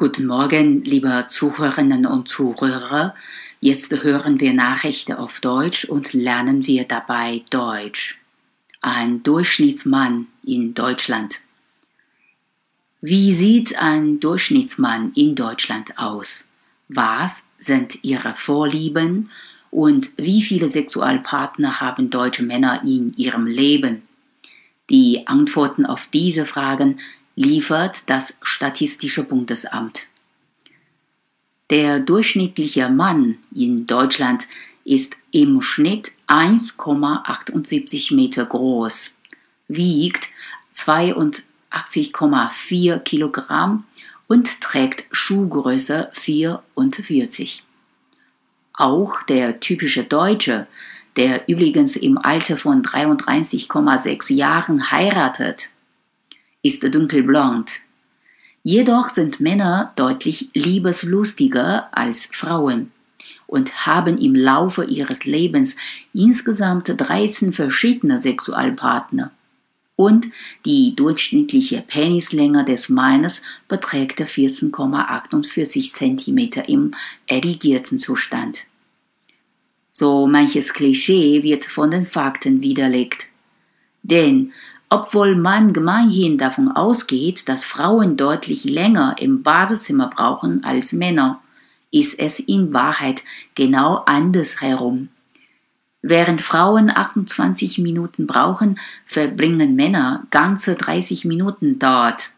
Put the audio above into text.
Guten Morgen, liebe Zuhörerinnen und Zuhörer. Jetzt hören wir Nachrichten auf Deutsch und lernen wir dabei Deutsch. Ein Durchschnittsmann in Deutschland. Wie sieht ein Durchschnittsmann in Deutschland aus? Was sind ihre Vorlieben und wie viele Sexualpartner haben deutsche Männer in ihrem Leben? Die Antworten auf diese Fragen liefert das Statistische Bundesamt. Der durchschnittliche Mann in Deutschland ist im Schnitt 1,78 Meter groß, wiegt 82,4 Kilogramm und trägt Schuhgröße 44. Auch der typische Deutsche, der übrigens im Alter von 33,6 Jahren heiratet, ist dunkelblond. Jedoch sind Männer deutlich liebeslustiger als Frauen und haben im Laufe ihres Lebens insgesamt 13 verschiedene Sexualpartner. Und die durchschnittliche Penislänge des Mannes beträgt 14,48 cm im erigierten Zustand. So manches Klischee wird von den Fakten widerlegt. Denn obwohl man gemeinhin davon ausgeht, dass Frauen deutlich länger im Badezimmer brauchen als Männer, ist es in Wahrheit genau andersherum. Während Frauen 28 Minuten brauchen, verbringen Männer ganze 30 Minuten dort.